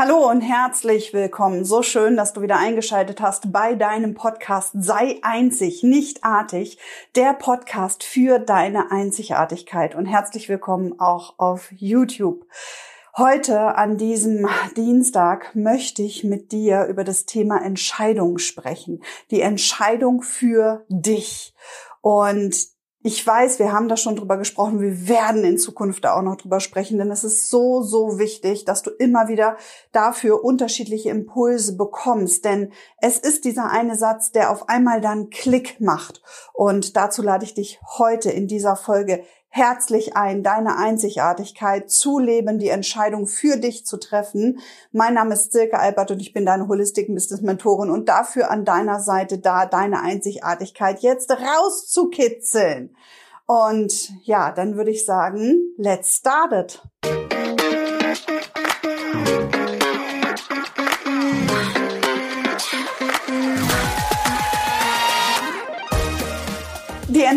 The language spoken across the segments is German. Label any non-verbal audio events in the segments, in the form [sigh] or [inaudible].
Hallo und herzlich willkommen. So schön, dass du wieder eingeschaltet hast bei deinem Podcast Sei einzig, nicht artig, der Podcast für deine Einzigartigkeit. Und herzlich willkommen auch auf YouTube. Heute an diesem Dienstag möchte ich mit dir über das Thema Entscheidung sprechen. Die Entscheidung für dich. Und ich weiß, wir haben da schon drüber gesprochen. Wir werden in Zukunft da auch noch drüber sprechen, denn es ist so, so wichtig, dass du immer wieder dafür unterschiedliche Impulse bekommst. Denn es ist dieser eine Satz, der auf einmal dann Klick macht. Und dazu lade ich dich heute in dieser Folge herzlich ein, deine Einzigartigkeit zu leben, die Entscheidung für dich zu treffen. Mein Name ist Silke Albert und ich bin deine Holistic Business Mentorin und dafür an deiner Seite da, deine Einzigartigkeit jetzt rauszukitzeln. Und ja, dann würde ich sagen, let's start it.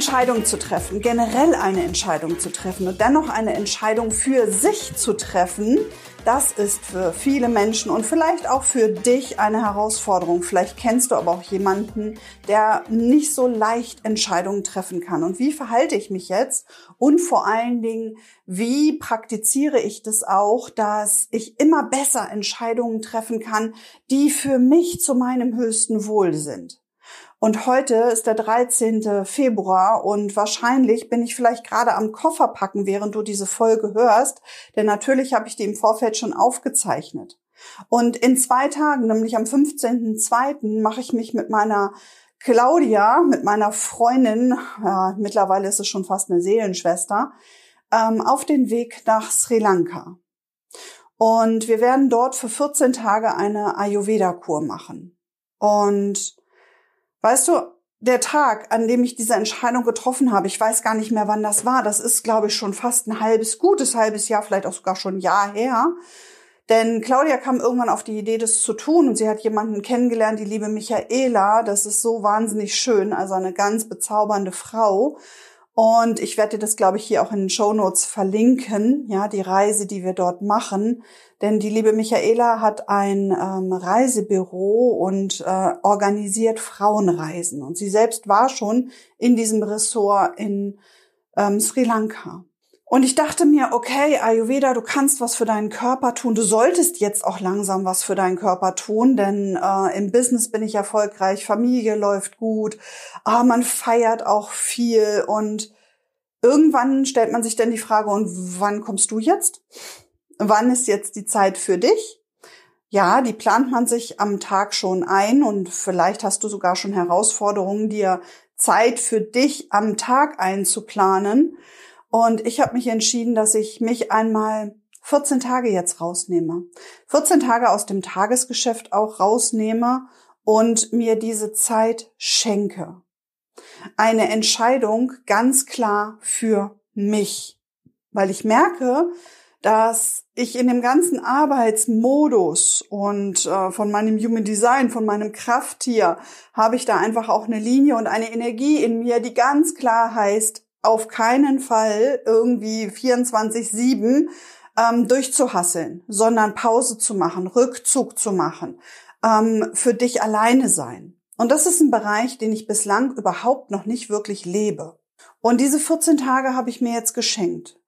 Entscheidung zu treffen, generell eine Entscheidung zu treffen und dennoch eine Entscheidung für sich zu treffen, das ist für viele Menschen und vielleicht auch für dich eine Herausforderung. Vielleicht kennst du aber auch jemanden, der nicht so leicht Entscheidungen treffen kann. Und wie verhalte ich mich jetzt? Und vor allen Dingen, wie praktiziere ich das auch, dass ich immer besser Entscheidungen treffen kann, die für mich zu meinem höchsten Wohl sind? Und heute ist der 13. Februar und wahrscheinlich bin ich vielleicht gerade am Koffer packen, während du diese Folge hörst, denn natürlich habe ich die im Vorfeld schon aufgezeichnet. Und in zwei Tagen, nämlich am 15.02., mache ich mich mit meiner Claudia, mit meiner Freundin, ja, mittlerweile ist es schon fast eine Seelenschwester, ähm, auf den Weg nach Sri Lanka. Und wir werden dort für 14 Tage eine Ayurveda-Kur machen. Und Weißt du, der Tag, an dem ich diese Entscheidung getroffen habe, ich weiß gar nicht mehr, wann das war. Das ist, glaube ich, schon fast ein halbes, gutes halbes Jahr, vielleicht auch sogar schon ein Jahr her. Denn Claudia kam irgendwann auf die Idee, das zu tun. Und sie hat jemanden kennengelernt, die liebe Michaela. Das ist so wahnsinnig schön. Also eine ganz bezaubernde Frau. Und ich werde das, glaube ich, hier auch in den Show Notes verlinken, ja, die Reise, die wir dort machen. Denn die liebe Michaela hat ein ähm, Reisebüro und äh, organisiert Frauenreisen. Und sie selbst war schon in diesem Ressort in ähm, Sri Lanka. Und ich dachte mir, okay, Ayurveda, du kannst was für deinen Körper tun. Du solltest jetzt auch langsam was für deinen Körper tun, denn äh, im Business bin ich erfolgreich, Familie läuft gut, aber man feiert auch viel und irgendwann stellt man sich dann die Frage, und wann kommst du jetzt? Wann ist jetzt die Zeit für dich? Ja, die plant man sich am Tag schon ein und vielleicht hast du sogar schon Herausforderungen, dir Zeit für dich am Tag einzuplanen. Und ich habe mich entschieden, dass ich mich einmal 14 Tage jetzt rausnehme. 14 Tage aus dem Tagesgeschäft auch rausnehme und mir diese Zeit schenke. Eine Entscheidung ganz klar für mich, weil ich merke, dass ich in dem ganzen Arbeitsmodus und äh, von meinem Human Design, von meinem Krafttier, habe ich da einfach auch eine Linie und eine Energie in mir, die ganz klar heißt, auf keinen Fall irgendwie 24-7 ähm, durchzuhasseln, sondern Pause zu machen, Rückzug zu machen, ähm, für dich alleine sein. Und das ist ein Bereich, den ich bislang überhaupt noch nicht wirklich lebe. Und diese 14 Tage habe ich mir jetzt geschenkt.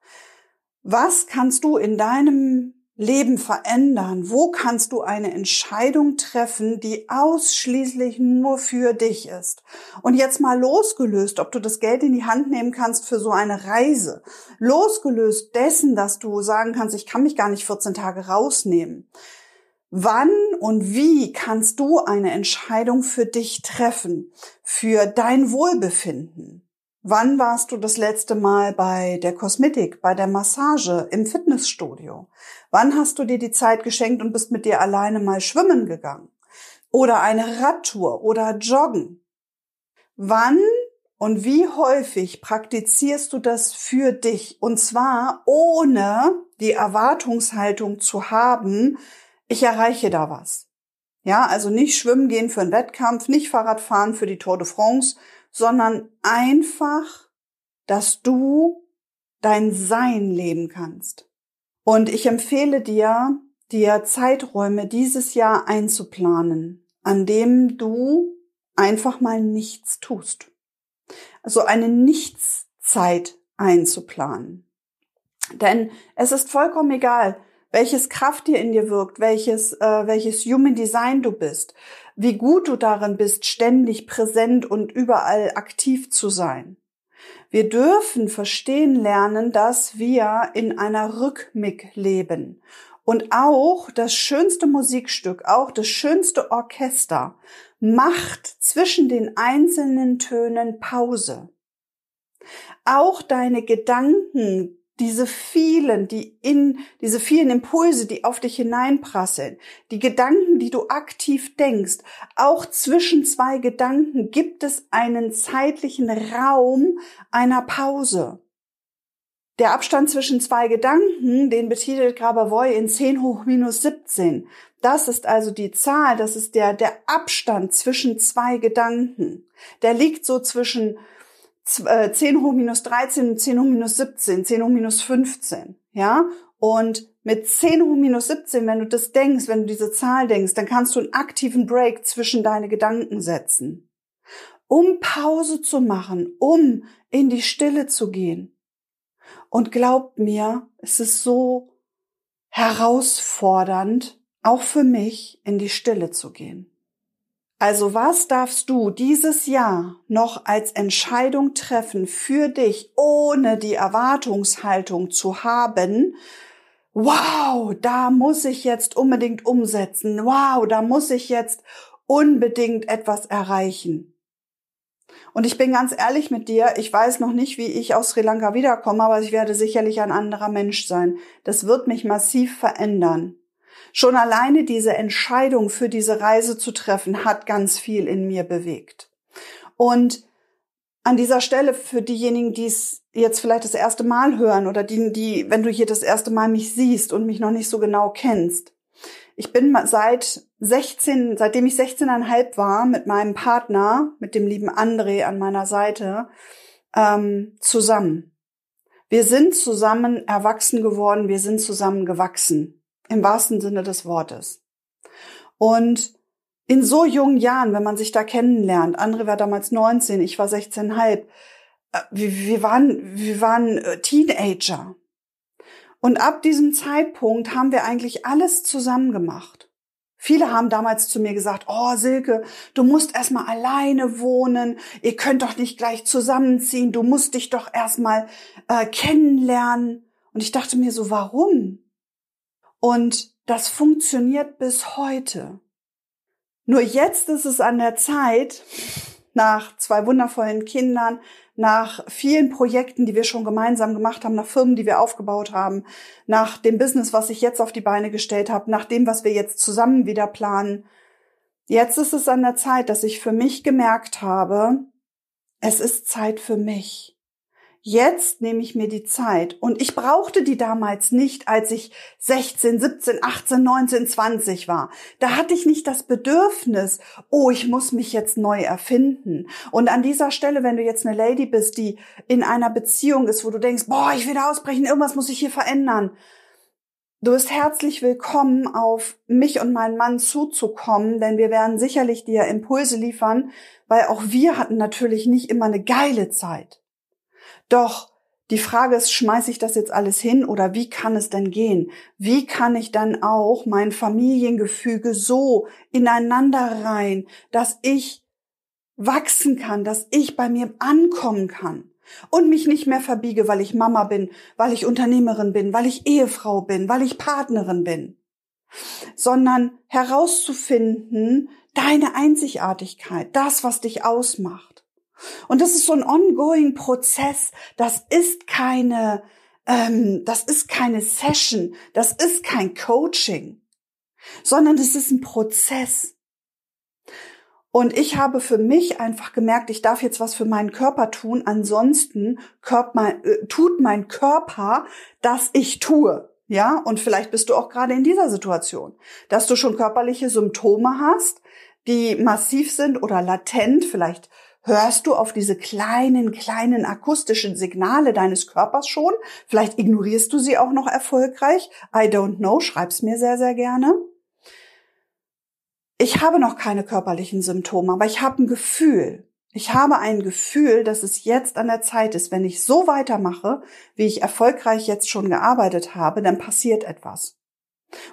Was kannst du in deinem Leben verändern? Wo kannst du eine Entscheidung treffen, die ausschließlich nur für dich ist? Und jetzt mal losgelöst, ob du das Geld in die Hand nehmen kannst für so eine Reise, losgelöst dessen, dass du sagen kannst, ich kann mich gar nicht 14 Tage rausnehmen. Wann und wie kannst du eine Entscheidung für dich treffen, für dein Wohlbefinden? Wann warst du das letzte Mal bei der Kosmetik, bei der Massage, im Fitnessstudio? Wann hast du dir die Zeit geschenkt und bist mit dir alleine mal schwimmen gegangen? Oder eine Radtour oder joggen? Wann und wie häufig praktizierst du das für dich? Und zwar ohne die Erwartungshaltung zu haben, ich erreiche da was. Ja, also nicht schwimmen gehen für einen Wettkampf, nicht Fahrrad fahren für die Tour de France, sondern einfach, dass du dein Sein leben kannst. Und ich empfehle dir, dir Zeiträume dieses Jahr einzuplanen, an dem du einfach mal nichts tust. Also eine Nichtszeit einzuplanen. Denn es ist vollkommen egal, welches Kraft dir in dir wirkt, welches, äh, welches Human Design du bist, wie gut du darin bist, ständig präsent und überall aktiv zu sein. Wir dürfen verstehen lernen, dass wir in einer Rhythmik leben. Und auch das schönste Musikstück, auch das schönste Orchester macht zwischen den einzelnen Tönen Pause. Auch deine Gedanken, diese vielen, die in, diese vielen Impulse, die auf dich hineinprasseln, die Gedanken, die du aktiv denkst, auch zwischen zwei Gedanken gibt es einen zeitlichen Raum einer Pause. Der Abstand zwischen zwei Gedanken, den betitelt Grabavoy in 10 hoch minus 17. Das ist also die Zahl, das ist der, der Abstand zwischen zwei Gedanken. Der liegt so zwischen 10 äh, hoch minus 13 und 10 hoch minus 17, 10 hoch minus 15, ja? Und mit 10 hoch minus 17, wenn du das denkst, wenn du diese Zahl denkst, dann kannst du einen aktiven Break zwischen deine Gedanken setzen. Um Pause zu machen, um in die Stille zu gehen. Und glaubt mir, es ist so herausfordernd, auch für mich, in die Stille zu gehen. Also was darfst du dieses Jahr noch als Entscheidung treffen für dich, ohne die Erwartungshaltung zu haben, wow, da muss ich jetzt unbedingt umsetzen, wow, da muss ich jetzt unbedingt etwas erreichen. Und ich bin ganz ehrlich mit dir, ich weiß noch nicht, wie ich aus Sri Lanka wiederkomme, aber ich werde sicherlich ein anderer Mensch sein. Das wird mich massiv verändern. Schon alleine diese Entscheidung für diese Reise zu treffen, hat ganz viel in mir bewegt. Und an dieser Stelle für diejenigen, die es jetzt vielleicht das erste Mal hören oder die, die, wenn du hier das erste Mal mich siehst und mich noch nicht so genau kennst. Ich bin seit 16, seitdem ich 16,5 war, mit meinem Partner, mit dem lieben André an meiner Seite, ähm, zusammen. Wir sind zusammen erwachsen geworden, wir sind zusammen gewachsen im wahrsten Sinne des Wortes. Und in so jungen Jahren, wenn man sich da kennenlernt, André war damals 19, ich war 16,5, äh, wir, waren, wir waren äh, Teenager. Und ab diesem Zeitpunkt haben wir eigentlich alles zusammen gemacht. Viele haben damals zu mir gesagt, oh Silke, du musst erstmal alleine wohnen, ihr könnt doch nicht gleich zusammenziehen, du musst dich doch erstmal äh, kennenlernen. Und ich dachte mir so, warum? Und das funktioniert bis heute. Nur jetzt ist es an der Zeit, nach zwei wundervollen Kindern, nach vielen Projekten, die wir schon gemeinsam gemacht haben, nach Firmen, die wir aufgebaut haben, nach dem Business, was ich jetzt auf die Beine gestellt habe, nach dem, was wir jetzt zusammen wieder planen. Jetzt ist es an der Zeit, dass ich für mich gemerkt habe, es ist Zeit für mich. Jetzt nehme ich mir die Zeit und ich brauchte die damals nicht, als ich 16, 17, 18, 19, 20 war. Da hatte ich nicht das Bedürfnis, oh, ich muss mich jetzt neu erfinden. Und an dieser Stelle, wenn du jetzt eine Lady bist, die in einer Beziehung ist, wo du denkst, boah, ich will da ausbrechen, irgendwas muss ich hier verändern. Du bist herzlich willkommen, auf mich und meinen Mann zuzukommen, denn wir werden sicherlich dir Impulse liefern, weil auch wir hatten natürlich nicht immer eine geile Zeit. Doch die Frage ist, schmeiße ich das jetzt alles hin oder wie kann es denn gehen? Wie kann ich dann auch mein Familiengefüge so ineinander rein, dass ich wachsen kann, dass ich bei mir ankommen kann und mich nicht mehr verbiege, weil ich Mama bin, weil ich Unternehmerin bin, weil ich Ehefrau bin, weil ich Partnerin bin, sondern herauszufinden, deine Einzigartigkeit, das, was dich ausmacht. Und das ist so ein ongoing Prozess. Das ist keine, ähm, das ist keine Session. Das ist kein Coaching, sondern das ist ein Prozess. Und ich habe für mich einfach gemerkt, ich darf jetzt was für meinen Körper tun. Ansonsten äh, tut mein Körper, dass ich tue. Ja, und vielleicht bist du auch gerade in dieser Situation, dass du schon körperliche Symptome hast, die massiv sind oder latent. Vielleicht Hörst du auf diese kleinen, kleinen akustischen Signale deines Körpers schon? Vielleicht ignorierst du sie auch noch erfolgreich. I don't know. Schreib's mir sehr, sehr gerne. Ich habe noch keine körperlichen Symptome, aber ich habe ein Gefühl. Ich habe ein Gefühl, dass es jetzt an der Zeit ist, wenn ich so weitermache, wie ich erfolgreich jetzt schon gearbeitet habe, dann passiert etwas.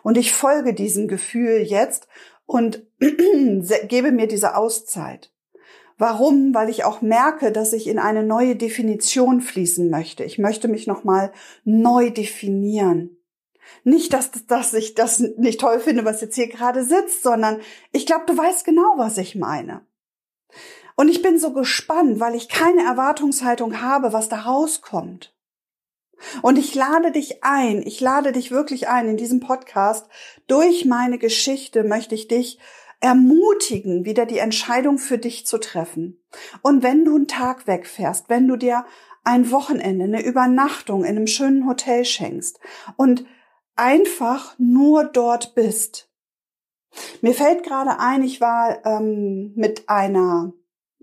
Und ich folge diesem Gefühl jetzt und [clears throat] gebe mir diese Auszeit. Warum? Weil ich auch merke, dass ich in eine neue Definition fließen möchte. Ich möchte mich nochmal neu definieren. Nicht, dass, dass ich das nicht toll finde, was jetzt hier gerade sitzt, sondern ich glaube, du weißt genau, was ich meine. Und ich bin so gespannt, weil ich keine Erwartungshaltung habe, was da rauskommt. Und ich lade dich ein, ich lade dich wirklich ein in diesem Podcast. Durch meine Geschichte möchte ich dich ermutigen, wieder die Entscheidung für dich zu treffen. Und wenn du einen Tag wegfährst, wenn du dir ein Wochenende, eine Übernachtung in einem schönen Hotel schenkst und einfach nur dort bist. Mir fällt gerade ein, ich war ähm, mit einer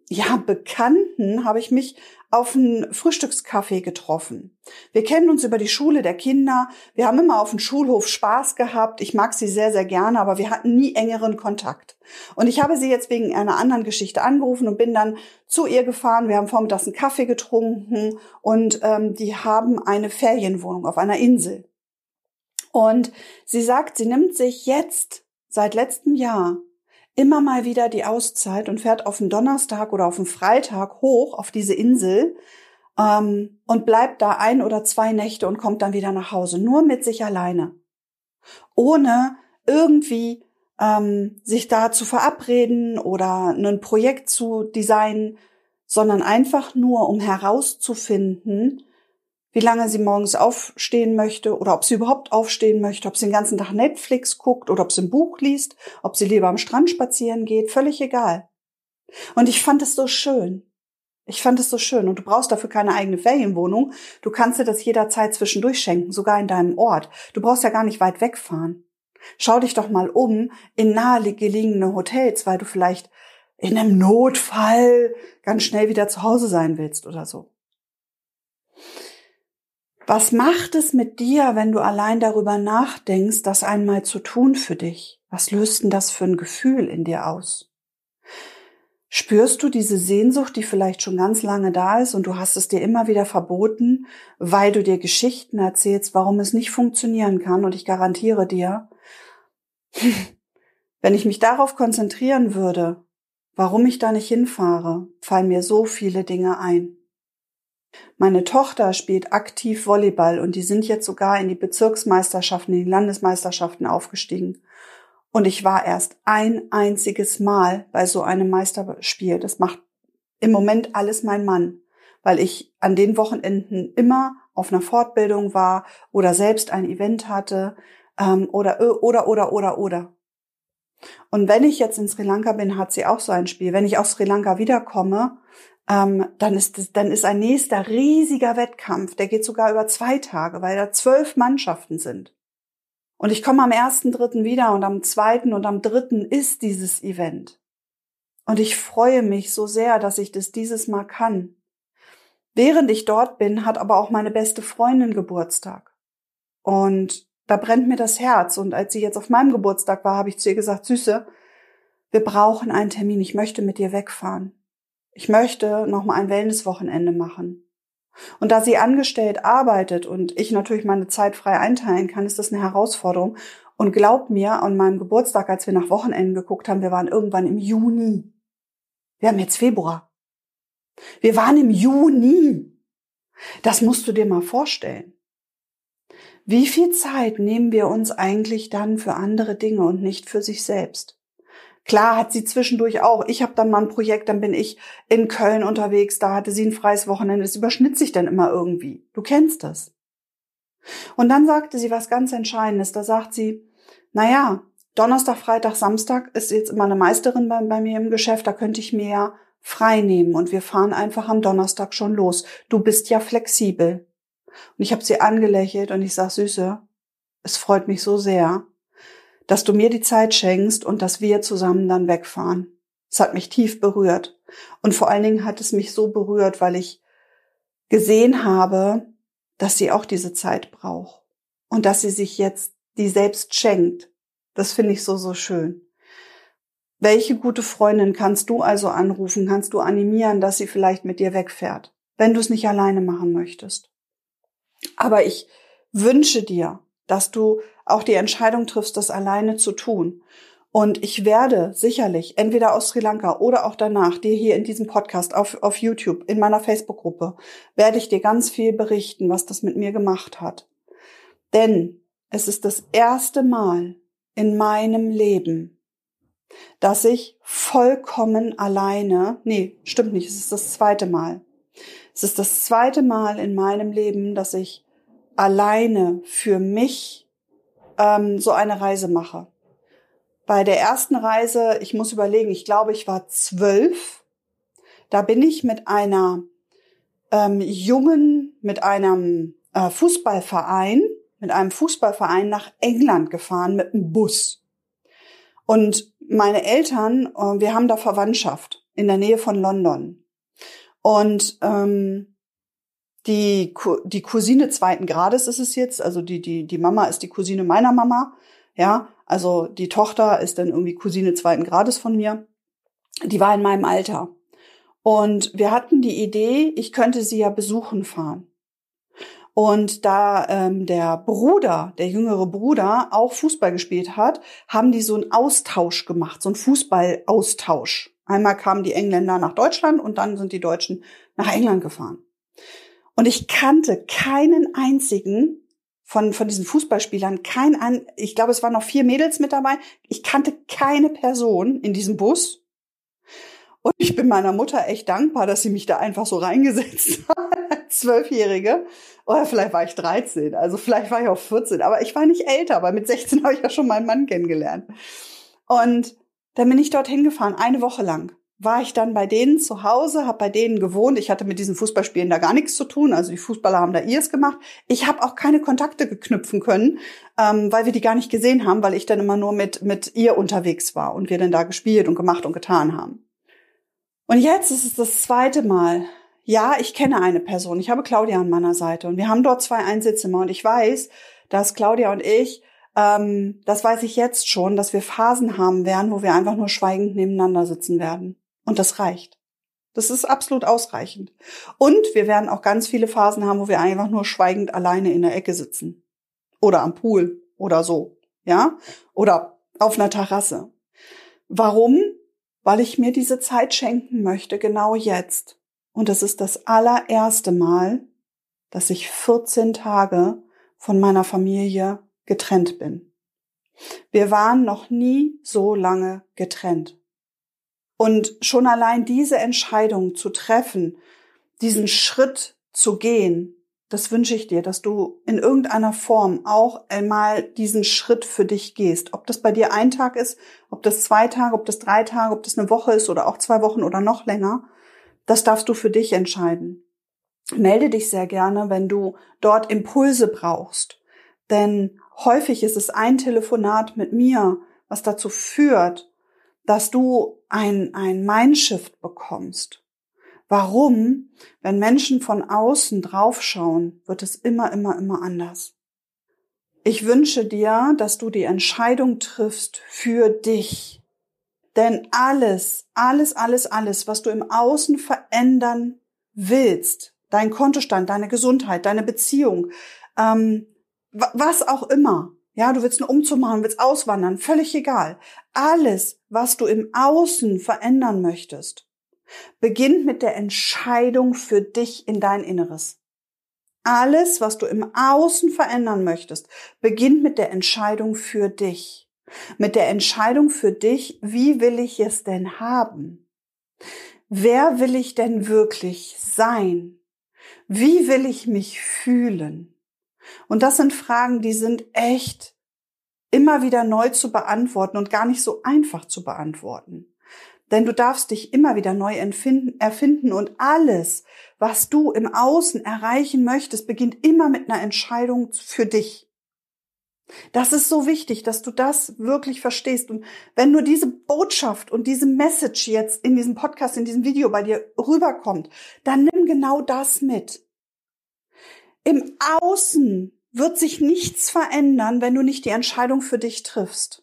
ja, Bekannten habe ich mich auf einen Frühstückskaffee getroffen. Wir kennen uns über die Schule der Kinder. Wir haben immer auf dem Schulhof Spaß gehabt. Ich mag sie sehr, sehr gerne, aber wir hatten nie engeren Kontakt. Und ich habe sie jetzt wegen einer anderen Geschichte angerufen und bin dann zu ihr gefahren. Wir haben vormittags einen Kaffee getrunken und ähm, die haben eine Ferienwohnung auf einer Insel. Und sie sagt, sie nimmt sich jetzt seit letztem Jahr immer mal wieder die Auszeit und fährt auf den Donnerstag oder auf den Freitag hoch auf diese Insel ähm, und bleibt da ein oder zwei Nächte und kommt dann wieder nach Hause, nur mit sich alleine, ohne irgendwie ähm, sich da zu verabreden oder ein Projekt zu designen, sondern einfach nur, um herauszufinden, wie lange sie morgens aufstehen möchte oder ob sie überhaupt aufstehen möchte, ob sie den ganzen Tag Netflix guckt oder ob sie ein Buch liest, ob sie lieber am Strand spazieren geht, völlig egal. Und ich fand es so schön. Ich fand es so schön. Und du brauchst dafür keine eigene Ferienwohnung. Du kannst dir das jederzeit zwischendurch schenken, sogar in deinem Ort. Du brauchst ja gar nicht weit wegfahren. Schau dich doch mal um in nahegelegene Hotels, weil du vielleicht in einem Notfall ganz schnell wieder zu Hause sein willst oder so. Was macht es mit dir, wenn du allein darüber nachdenkst, das einmal zu tun für dich? Was löst denn das für ein Gefühl in dir aus? Spürst du diese Sehnsucht, die vielleicht schon ganz lange da ist und du hast es dir immer wieder verboten, weil du dir Geschichten erzählst, warum es nicht funktionieren kann? Und ich garantiere dir, [laughs] wenn ich mich darauf konzentrieren würde, warum ich da nicht hinfahre, fallen mir so viele Dinge ein. Meine Tochter spielt aktiv Volleyball und die sind jetzt sogar in die Bezirksmeisterschaften, in die Landesmeisterschaften aufgestiegen. Und ich war erst ein einziges Mal bei so einem Meisterspiel. Das macht im Moment alles mein Mann, weil ich an den Wochenenden immer auf einer Fortbildung war oder selbst ein Event hatte ähm, oder oder oder oder oder. Und wenn ich jetzt in Sri Lanka bin, hat sie auch so ein Spiel. Wenn ich aus Sri Lanka wiederkomme, ähm, dann ist das, dann ist ein nächster riesiger Wettkampf, der geht sogar über zwei Tage, weil da zwölf Mannschaften sind. Und ich komme am ersten, dritten wieder und am zweiten und am dritten ist dieses Event. Und ich freue mich so sehr, dass ich das dieses Mal kann. Während ich dort bin, hat aber auch meine beste Freundin Geburtstag. Und da brennt mir das Herz. Und als sie jetzt auf meinem Geburtstag war, habe ich zu ihr gesagt, Süße, wir brauchen einen Termin. Ich möchte mit dir wegfahren ich möchte noch mal ein Wellnesswochenende machen. Und da sie angestellt arbeitet und ich natürlich meine Zeit frei einteilen kann, ist das eine Herausforderung. Und glaub mir, an meinem Geburtstag, als wir nach Wochenenden geguckt haben, wir waren irgendwann im Juni. Wir haben jetzt Februar. Wir waren im Juni. Das musst du dir mal vorstellen. Wie viel Zeit nehmen wir uns eigentlich dann für andere Dinge und nicht für sich selbst? Klar hat sie zwischendurch auch. Ich habe dann mal ein Projekt, dann bin ich in Köln unterwegs, da hatte sie ein freies Wochenende. Es überschnitt sich dann immer irgendwie. Du kennst das. Und dann sagte sie was ganz Entscheidendes. Da sagt sie, na ja, Donnerstag, Freitag, Samstag ist jetzt immer eine Meisterin bei, bei mir im Geschäft, da könnte ich mir ja frei nehmen und wir fahren einfach am Donnerstag schon los. Du bist ja flexibel. Und ich habe sie angelächelt und ich sag, Süße, es freut mich so sehr, dass du mir die Zeit schenkst und dass wir zusammen dann wegfahren. Es hat mich tief berührt. Und vor allen Dingen hat es mich so berührt, weil ich gesehen habe, dass sie auch diese Zeit braucht und dass sie sich jetzt die selbst schenkt. Das finde ich so, so schön. Welche gute Freundin kannst du also anrufen, kannst du animieren, dass sie vielleicht mit dir wegfährt, wenn du es nicht alleine machen möchtest? Aber ich wünsche dir, dass du auch die Entscheidung triffst, das alleine zu tun. Und ich werde sicherlich entweder aus Sri Lanka oder auch danach dir hier in diesem Podcast auf, auf YouTube, in meiner Facebook-Gruppe, werde ich dir ganz viel berichten, was das mit mir gemacht hat. Denn es ist das erste Mal in meinem Leben, dass ich vollkommen alleine, nee, stimmt nicht, es ist das zweite Mal. Es ist das zweite Mal in meinem Leben, dass ich alleine für mich ähm, so eine Reise mache. Bei der ersten Reise, ich muss überlegen, ich glaube, ich war zwölf. Da bin ich mit einer ähm, jungen, mit einem äh, Fußballverein, mit einem Fußballverein nach England gefahren mit einem Bus. Und meine Eltern, äh, wir haben da Verwandtschaft in der Nähe von London. Und ähm, die, die Cousine zweiten Grades ist es jetzt, also die, die, die Mama ist die Cousine meiner Mama, ja, also die Tochter ist dann irgendwie Cousine zweiten Grades von mir. Die war in meinem Alter. Und wir hatten die Idee, ich könnte sie ja besuchen fahren. Und da ähm, der Bruder, der jüngere Bruder, auch Fußball gespielt hat, haben die so einen Austausch gemacht, so einen Fußballaustausch. Einmal kamen die Engländer nach Deutschland und dann sind die Deutschen nach England gefahren. Und ich kannte keinen einzigen von, von diesen Fußballspielern kein an, ich glaube, es waren noch vier Mädels mit dabei. Ich kannte keine Person in diesem Bus. Und ich bin meiner Mutter echt dankbar, dass sie mich da einfach so reingesetzt [laughs] hat, Zwölfjährige. Oder vielleicht war ich 13, also vielleicht war ich auch 14, aber ich war nicht älter, weil mit 16 [laughs] habe ich ja schon meinen Mann kennengelernt. Und dann bin ich dorthin gefahren, eine Woche lang war ich dann bei denen zu Hause, habe bei denen gewohnt. Ich hatte mit diesen Fußballspielen da gar nichts zu tun. Also die Fußballer haben da ihrs gemacht. Ich habe auch keine Kontakte geknüpfen können, ähm, weil wir die gar nicht gesehen haben, weil ich dann immer nur mit, mit ihr unterwegs war und wir dann da gespielt und gemacht und getan haben. Und jetzt ist es das zweite Mal. Ja, ich kenne eine Person. Ich habe Claudia an meiner Seite und wir haben dort zwei Einzelzimmer und ich weiß, dass Claudia und ich ähm, das weiß ich jetzt schon, dass wir Phasen haben werden, wo wir einfach nur schweigend nebeneinander sitzen werden. Und das reicht. Das ist absolut ausreichend. Und wir werden auch ganz viele Phasen haben, wo wir einfach nur schweigend alleine in der Ecke sitzen. Oder am Pool oder so. Ja? Oder auf einer Terrasse. Warum? Weil ich mir diese Zeit schenken möchte, genau jetzt. Und es ist das allererste Mal, dass ich 14 Tage von meiner Familie getrennt bin. Wir waren noch nie so lange getrennt. Und schon allein diese Entscheidung zu treffen, diesen Schritt zu gehen, das wünsche ich dir, dass du in irgendeiner Form auch einmal diesen Schritt für dich gehst. Ob das bei dir ein Tag ist, ob das zwei Tage, ob das drei Tage, ob das eine Woche ist oder auch zwei Wochen oder noch länger, das darfst du für dich entscheiden. Melde dich sehr gerne, wenn du dort Impulse brauchst. Denn häufig ist es ein Telefonat mit mir, was dazu führt, dass du ein, ein Mindshift bekommst. Warum? Wenn Menschen von außen draufschauen, wird es immer, immer, immer anders. Ich wünsche dir, dass du die Entscheidung triffst für dich. Denn alles, alles, alles, alles, was du im Außen verändern willst, dein Kontostand, deine Gesundheit, deine Beziehung, ähm, was auch immer, ja, du willst einen Umzug machen, willst auswandern, völlig egal. Alles, was du im Außen verändern möchtest, beginnt mit der Entscheidung für dich in dein Inneres. Alles, was du im Außen verändern möchtest, beginnt mit der Entscheidung für dich. Mit der Entscheidung für dich, wie will ich es denn haben? Wer will ich denn wirklich sein? Wie will ich mich fühlen? Und das sind Fragen, die sind echt immer wieder neu zu beantworten und gar nicht so einfach zu beantworten. Denn du darfst dich immer wieder neu erfinden und alles, was du im Außen erreichen möchtest, beginnt immer mit einer Entscheidung für dich. Das ist so wichtig, dass du das wirklich verstehst. Und wenn nur diese Botschaft und diese Message jetzt in diesem Podcast, in diesem Video bei dir rüberkommt, dann nimm genau das mit. Im Außen wird sich nichts verändern, wenn du nicht die Entscheidung für dich triffst.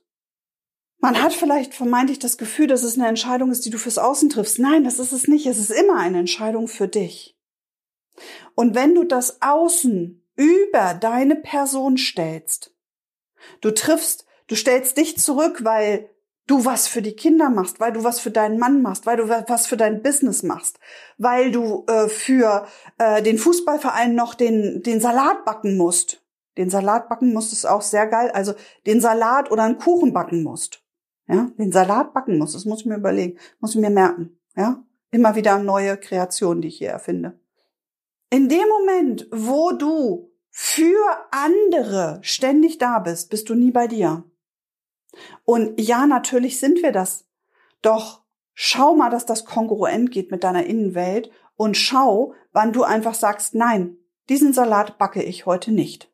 Man hat vielleicht vermeintlich das Gefühl, dass es eine Entscheidung ist, die du fürs Außen triffst. Nein, das ist es nicht. Es ist immer eine Entscheidung für dich. Und wenn du das Außen über deine Person stellst, du triffst, du stellst dich zurück, weil du was für die Kinder machst, weil du was für deinen Mann machst, weil du was für dein Business machst, weil du äh, für äh, den Fußballverein noch den, den Salat backen musst. Den Salat backen musst ist auch sehr geil. Also den Salat oder einen Kuchen backen musst ja, den Salat backen muss, das muss ich mir überlegen, muss ich mir merken, ja, immer wieder neue Kreationen, die ich hier erfinde. In dem Moment, wo du für andere ständig da bist, bist du nie bei dir. Und ja, natürlich sind wir das. Doch schau mal, dass das kongruent geht mit deiner Innenwelt und schau, wann du einfach sagst, nein, diesen Salat backe ich heute nicht.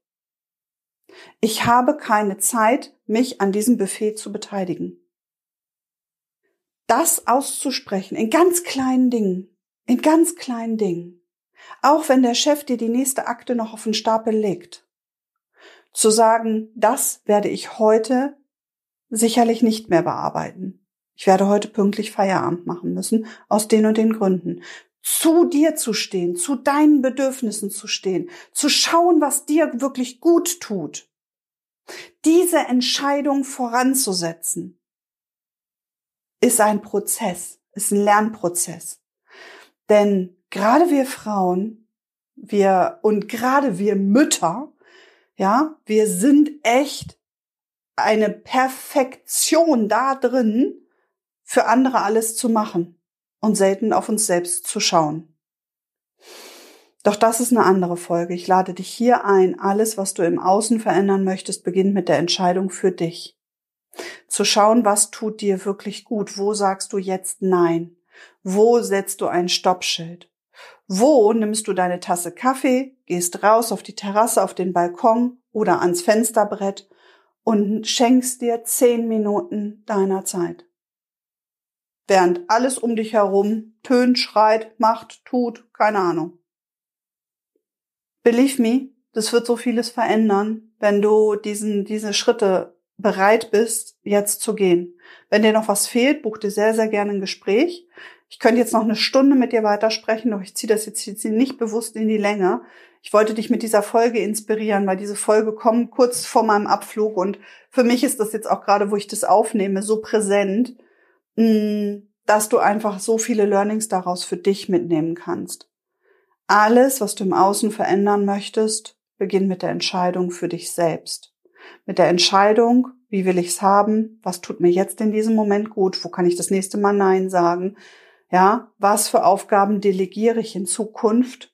Ich habe keine Zeit, mich an diesem Buffet zu beteiligen. Das auszusprechen in ganz kleinen Dingen, in ganz kleinen Dingen. Auch wenn der Chef dir die nächste Akte noch auf den Stapel legt. Zu sagen, das werde ich heute sicherlich nicht mehr bearbeiten. Ich werde heute pünktlich Feierabend machen müssen, aus den und den Gründen. Zu dir zu stehen, zu deinen Bedürfnissen zu stehen, zu schauen, was dir wirklich gut tut diese Entscheidung voranzusetzen, ist ein Prozess, ist ein Lernprozess. Denn gerade wir Frauen, wir und gerade wir Mütter, ja, wir sind echt eine Perfektion da drin, für andere alles zu machen und selten auf uns selbst zu schauen. Doch das ist eine andere Folge. Ich lade dich hier ein. Alles, was du im Außen verändern möchtest, beginnt mit der Entscheidung für dich. Zu schauen, was tut dir wirklich gut. Wo sagst du jetzt Nein? Wo setzt du ein Stoppschild? Wo nimmst du deine Tasse Kaffee, gehst raus auf die Terrasse, auf den Balkon oder ans Fensterbrett und schenkst dir zehn Minuten deiner Zeit? Während alles um dich herum tönt, schreit, macht, tut, keine Ahnung. Believe me, das wird so vieles verändern, wenn du diesen, diese Schritte bereit bist, jetzt zu gehen. Wenn dir noch was fehlt, buch dir sehr, sehr gerne ein Gespräch. Ich könnte jetzt noch eine Stunde mit dir weitersprechen, doch ich ziehe das jetzt, jetzt nicht bewusst in die Länge. Ich wollte dich mit dieser Folge inspirieren, weil diese Folge kommt kurz vor meinem Abflug und für mich ist das jetzt auch gerade, wo ich das aufnehme, so präsent, mm, dass du einfach so viele Learnings daraus für dich mitnehmen kannst. Alles, was du im Außen verändern möchtest, beginnt mit der Entscheidung für dich selbst. Mit der Entscheidung, wie will ich's haben? Was tut mir jetzt in diesem Moment gut? Wo kann ich das nächste Mal Nein sagen? Ja, was für Aufgaben delegiere ich in Zukunft?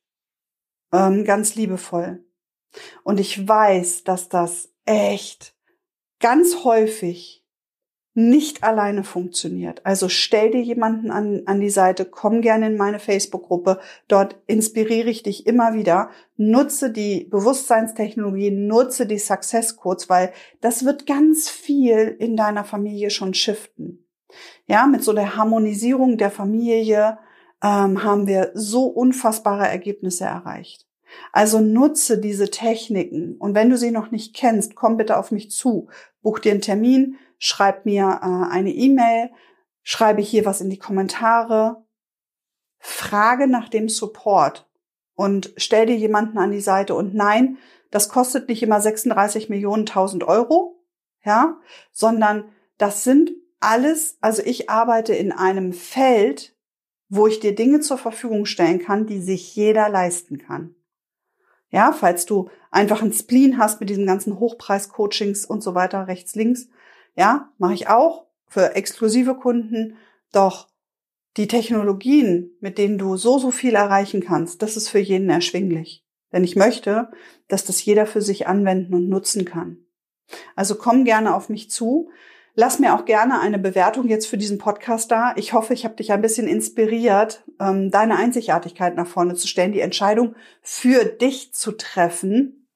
Ähm, ganz liebevoll. Und ich weiß, dass das echt ganz häufig nicht alleine funktioniert. Also stell dir jemanden an, an die Seite, komm gerne in meine Facebook-Gruppe, dort inspiriere ich dich immer wieder, nutze die Bewusstseinstechnologie, nutze die Success Codes, weil das wird ganz viel in deiner Familie schon shiften. Ja, mit so der Harmonisierung der Familie ähm, haben wir so unfassbare Ergebnisse erreicht. Also nutze diese Techniken und wenn du sie noch nicht kennst, komm bitte auf mich zu, buch dir einen Termin, schreib mir äh, eine E-Mail, schreibe hier was in die Kommentare, frage nach dem Support und stell dir jemanden an die Seite. Und nein, das kostet nicht immer 36 Millionen tausend Euro, ja, sondern das sind alles, also ich arbeite in einem Feld, wo ich dir Dinge zur Verfügung stellen kann, die sich jeder leisten kann. Ja, falls du einfach ein Spleen hast mit diesen ganzen Hochpreis-Coachings und so weiter, rechts, links, ja, mache ich auch für exklusive Kunden. Doch die Technologien, mit denen du so, so viel erreichen kannst, das ist für jeden erschwinglich. Denn ich möchte, dass das jeder für sich anwenden und nutzen kann. Also komm gerne auf mich zu. Lass mir auch gerne eine Bewertung jetzt für diesen Podcast da. Ich hoffe, ich habe dich ein bisschen inspiriert, ähm, deine Einzigartigkeit nach vorne zu stellen, die Entscheidung für dich zu treffen,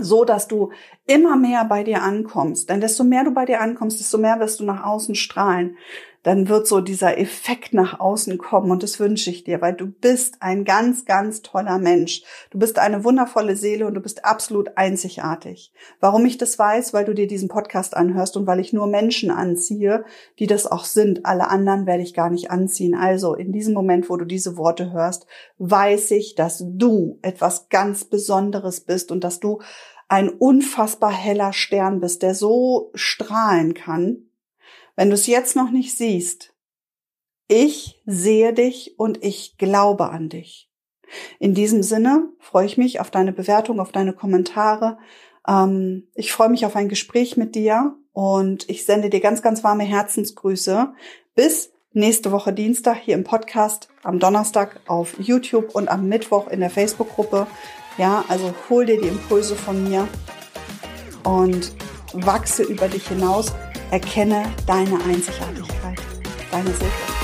so dass du immer mehr bei dir ankommst, denn desto mehr du bei dir ankommst, desto mehr wirst du nach außen strahlen dann wird so dieser Effekt nach außen kommen und das wünsche ich dir, weil du bist ein ganz, ganz toller Mensch. Du bist eine wundervolle Seele und du bist absolut einzigartig. Warum ich das weiß, weil du dir diesen Podcast anhörst und weil ich nur Menschen anziehe, die das auch sind. Alle anderen werde ich gar nicht anziehen. Also in diesem Moment, wo du diese Worte hörst, weiß ich, dass du etwas ganz Besonderes bist und dass du ein unfassbar heller Stern bist, der so strahlen kann, wenn du es jetzt noch nicht siehst, ich sehe dich und ich glaube an dich. In diesem Sinne freue ich mich auf deine Bewertung, auf deine Kommentare. Ähm, ich freue mich auf ein Gespräch mit dir und ich sende dir ganz, ganz warme Herzensgrüße. Bis nächste Woche Dienstag hier im Podcast, am Donnerstag auf YouTube und am Mittwoch in der Facebook-Gruppe. Ja, also hol dir die Impulse von mir und wachse über dich hinaus. Erkenne deine Einzigartigkeit. Deine Silke.